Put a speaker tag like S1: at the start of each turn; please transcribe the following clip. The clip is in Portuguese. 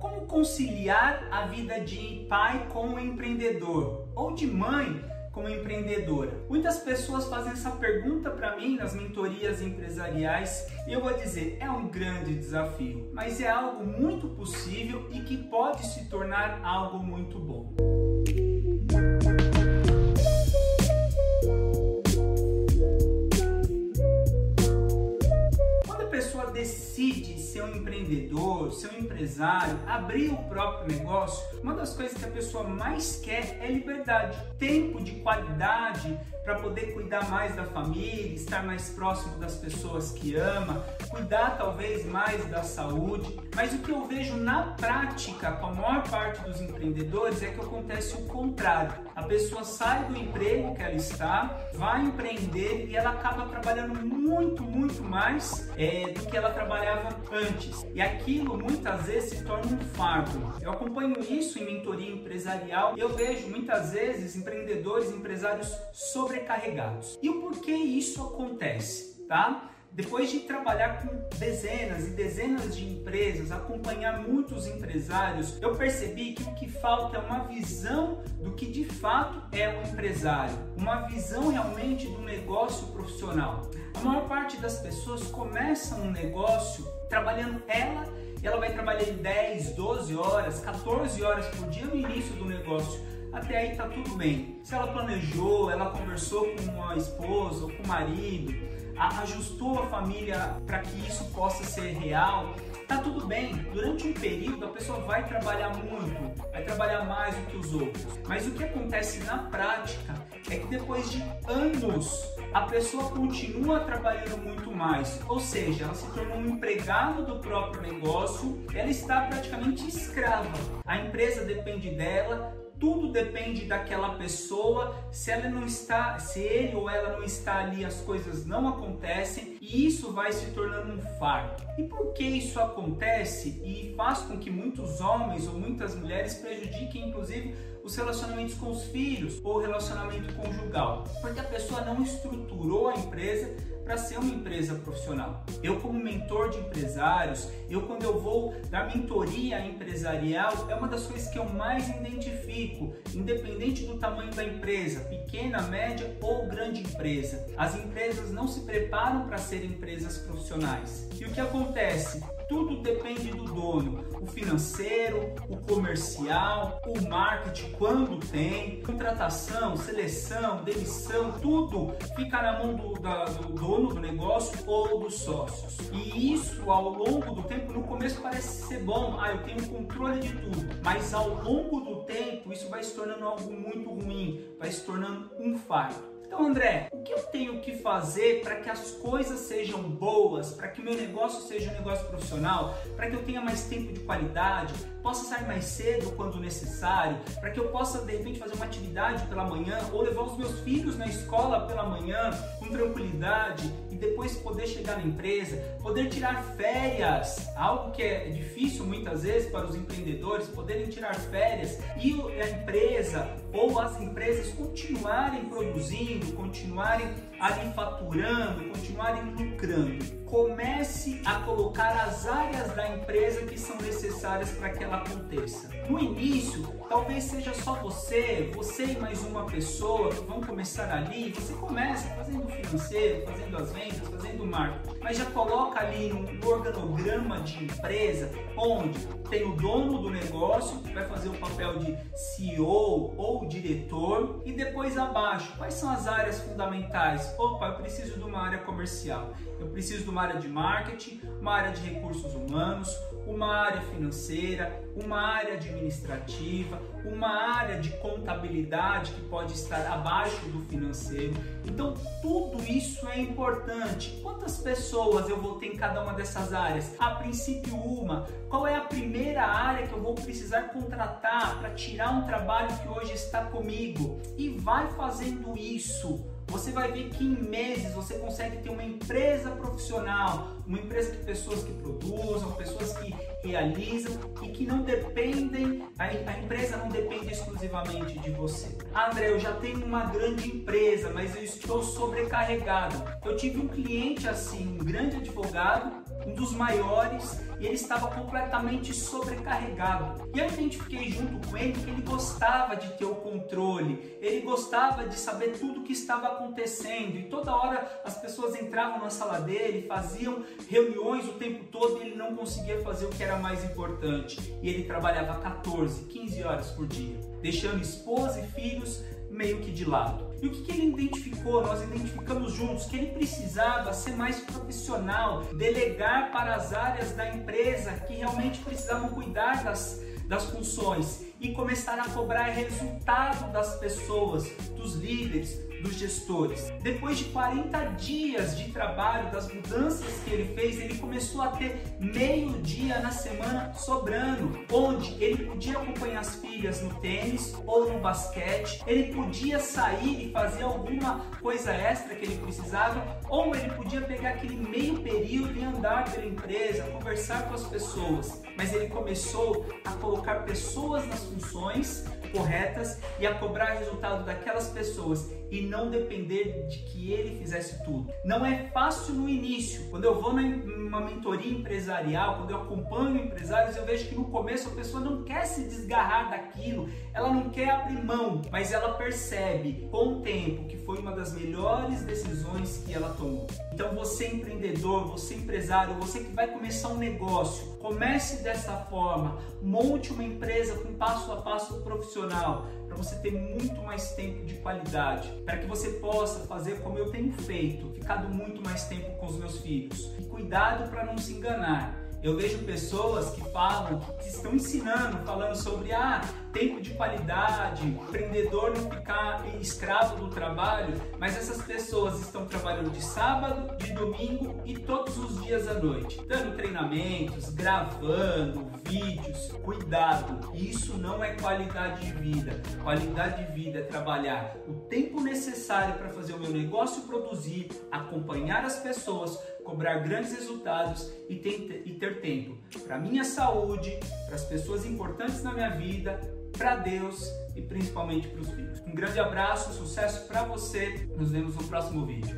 S1: Como conciliar a vida de pai com o empreendedor ou de mãe como empreendedora? Muitas pessoas fazem essa pergunta para mim nas mentorias empresariais e eu vou dizer, é um grande desafio, mas é algo muito possível e que pode se tornar algo muito bom. Decide ser um empreendedor, ser um empresário, abrir o próprio negócio, uma das coisas que a pessoa mais quer é liberdade, tempo de qualidade para poder cuidar mais da família, estar mais próximo das pessoas que ama, cuidar mais da saúde. Mas o que eu vejo na prática com a maior parte dos empreendedores é que acontece o contrário. A pessoa sai do emprego que ela está, vai empreender e ela acaba trabalhando muito, muito mais é, do que ela trabalhava antes. E aquilo muitas vezes se torna um fardo. Eu acompanho isso em mentoria empresarial e eu vejo muitas vezes empreendedores, empresários sobre sobrecarregados. E o porquê isso acontece, tá? Depois de trabalhar com dezenas e dezenas de empresas, acompanhar muitos empresários, eu percebi que o que falta é uma visão do que de fato é um empresário, uma visão realmente do negócio profissional. A maior parte das pessoas começa um negócio trabalhando ela ela vai trabalhar 10, 12 horas, 14 horas por dia no início do negócio até aí tá tudo bem. Se ela planejou, ela conversou com a esposa ou com o marido, ajustou a família para que isso possa ser real, tá tudo bem. Durante um período a pessoa vai trabalhar muito, vai trabalhar mais do que os outros. Mas o que acontece na prática é que depois de anos a pessoa continua trabalhando muito mais, ou seja, ela se tornou um empregado do próprio negócio, ela está praticamente escrava. A empresa depende dela, tudo depende daquela pessoa. Se ela não está, se ele ou ela não está ali, as coisas não acontecem e isso vai se tornando um fardo. E por que isso acontece e faz com que muitos homens ou muitas mulheres prejudiquem inclusive os relacionamentos com os filhos ou relacionamento conjugal? Porque a pessoa não estruturou a empresa para ser uma empresa profissional. Eu como mentor de empresários, eu quando eu vou dar mentoria empresarial, é uma das coisas que eu mais identifico, independente do tamanho da empresa, pequena, média ou grande empresa. As empresas não se preparam para ser empresas profissionais. E o que acontece? Tudo depende do dono, o financeiro, o comercial, o marketing, quando tem, contratação, seleção, demissão, tudo fica na mão do, da, do dono do negócio ou dos sócios. E isso ao longo do tempo, no começo parece ser bom, ah, eu tenho controle de tudo, mas ao longo do tempo isso vai se tornando algo muito ruim, vai se tornando um fardo. Então, André, o que eu tenho que fazer para que as coisas sejam boas, para que meu negócio seja um negócio profissional, para que eu tenha mais tempo de qualidade, possa sair mais cedo quando necessário, para que eu possa de repente fazer uma atividade pela manhã ou levar os meus filhos na escola pela manhã com tranquilidade e depois poder chegar na empresa, poder tirar férias, algo que é difícil muitas vezes para os empreendedores poderem tirar férias e a empresa ou as empresas continuarem produzindo, continuarem ali faturando, continuarem lucrando. Comece a colocar as áreas da empresa que são necessárias para que ela aconteça. No início, talvez seja só você, você e mais uma pessoa que vão começar ali. Você começa fazendo financeiro, fazendo as vendas, fazendo marketing, mas já coloca ali no organograma de empresa onde tem o dono do negócio que vai fazer o papel de CEO ou diretor e depois abaixo quais são as áreas fundamentais. Opa, eu preciso de uma área comercial, eu preciso de uma área de marketing, uma área de recursos humanos, uma área financeira, uma área administrativa, uma área de contabilidade que pode estar abaixo do financeiro. Então, tudo isso é importante. Quantas pessoas eu vou ter em cada uma dessas áreas? A princípio, uma. Qual é a primeira área que eu vou precisar contratar para tirar um trabalho que hoje está comigo? E vai fazendo isso você vai ver que em meses você consegue ter uma empresa profissional, uma empresa de pessoas que produzam, pessoas que realizam e que não dependem, a, empresa não depende exclusivamente de você. André, eu já tenho uma grande empresa, mas eu estou sobrecarregado. Eu tive um cliente assim, um grande advogado, um dos maiores, e ele estava completamente sobrecarregado. E eu identifiquei junto com ele que ele gostava de ter o controle, ele gostava de saber tudo o que estava acontecendo, e toda hora as pessoas entravam na sala dele, faziam reuniões o tempo todo e ele não conseguia fazer o que era mais importante. E ele trabalhava 14, 15 horas por dia, deixando esposa e filhos meio que de lado. E o que, que, ele identificou? Nós identificamos juntos que ele precisava ser mais profissional, delegar para as áreas da empresa que realmente precisavam cuidar das, das funções e começar a cobrar resultado das pessoas, dos líderes, dos gestores. Depois de 40 dias de trabalho, das mudanças que ele fez, ele começou a ter meio dia na semana sobrando, onde ele podia acompanhar as filhas no tênis ou no basquete, ele podia sair e fazer alguma coisa extra que ele precisava, ou ele podia pegar aquele meio período e andar pela empresa, conversar com as pessoas. Mas ele começou a colocar pessoas nas funções corretas e a cobrar resultado daquelas pessoas e não depender de que ele fizesse tudo. Não é fácil no início. Quando eu vou numa mentoria empresarial, quando eu acompanho empresários, eu vejo que no começo a pessoa não quer se desgarrar daquilo, ela não quer abrir mão, mas ela percebe com o tempo que foi uma das melhores decisões que ela tomou. Então você empreendedor, você empresário, você que vai começar um negócio, comece dessa forma, monte uma empresa com passo a passo profissional para você ter muito mais tempo de qualidade, para que você possa fazer como eu tenho feito, ficado muito mais tempo com os meus filhos. E cuidado para não se enganar. Eu vejo pessoas que falam, que estão ensinando, falando sobre ah, tempo de qualidade, empreendedor não ficar escravo do trabalho, mas essas pessoas estão trabalhando de sábado, de domingo e todos os dias à noite, dando treinamentos, gravando vídeos. Cuidado, isso não é qualidade de vida. Qualidade de vida é trabalhar o tempo necessário para fazer o meu negócio produzir, acompanhar as pessoas, cobrar grandes resultados e ter, e ter tempo para minha saúde, para as pessoas importantes na minha vida, para Deus e principalmente para os filhos. Um grande abraço, sucesso para você. Nos vemos no próximo vídeo.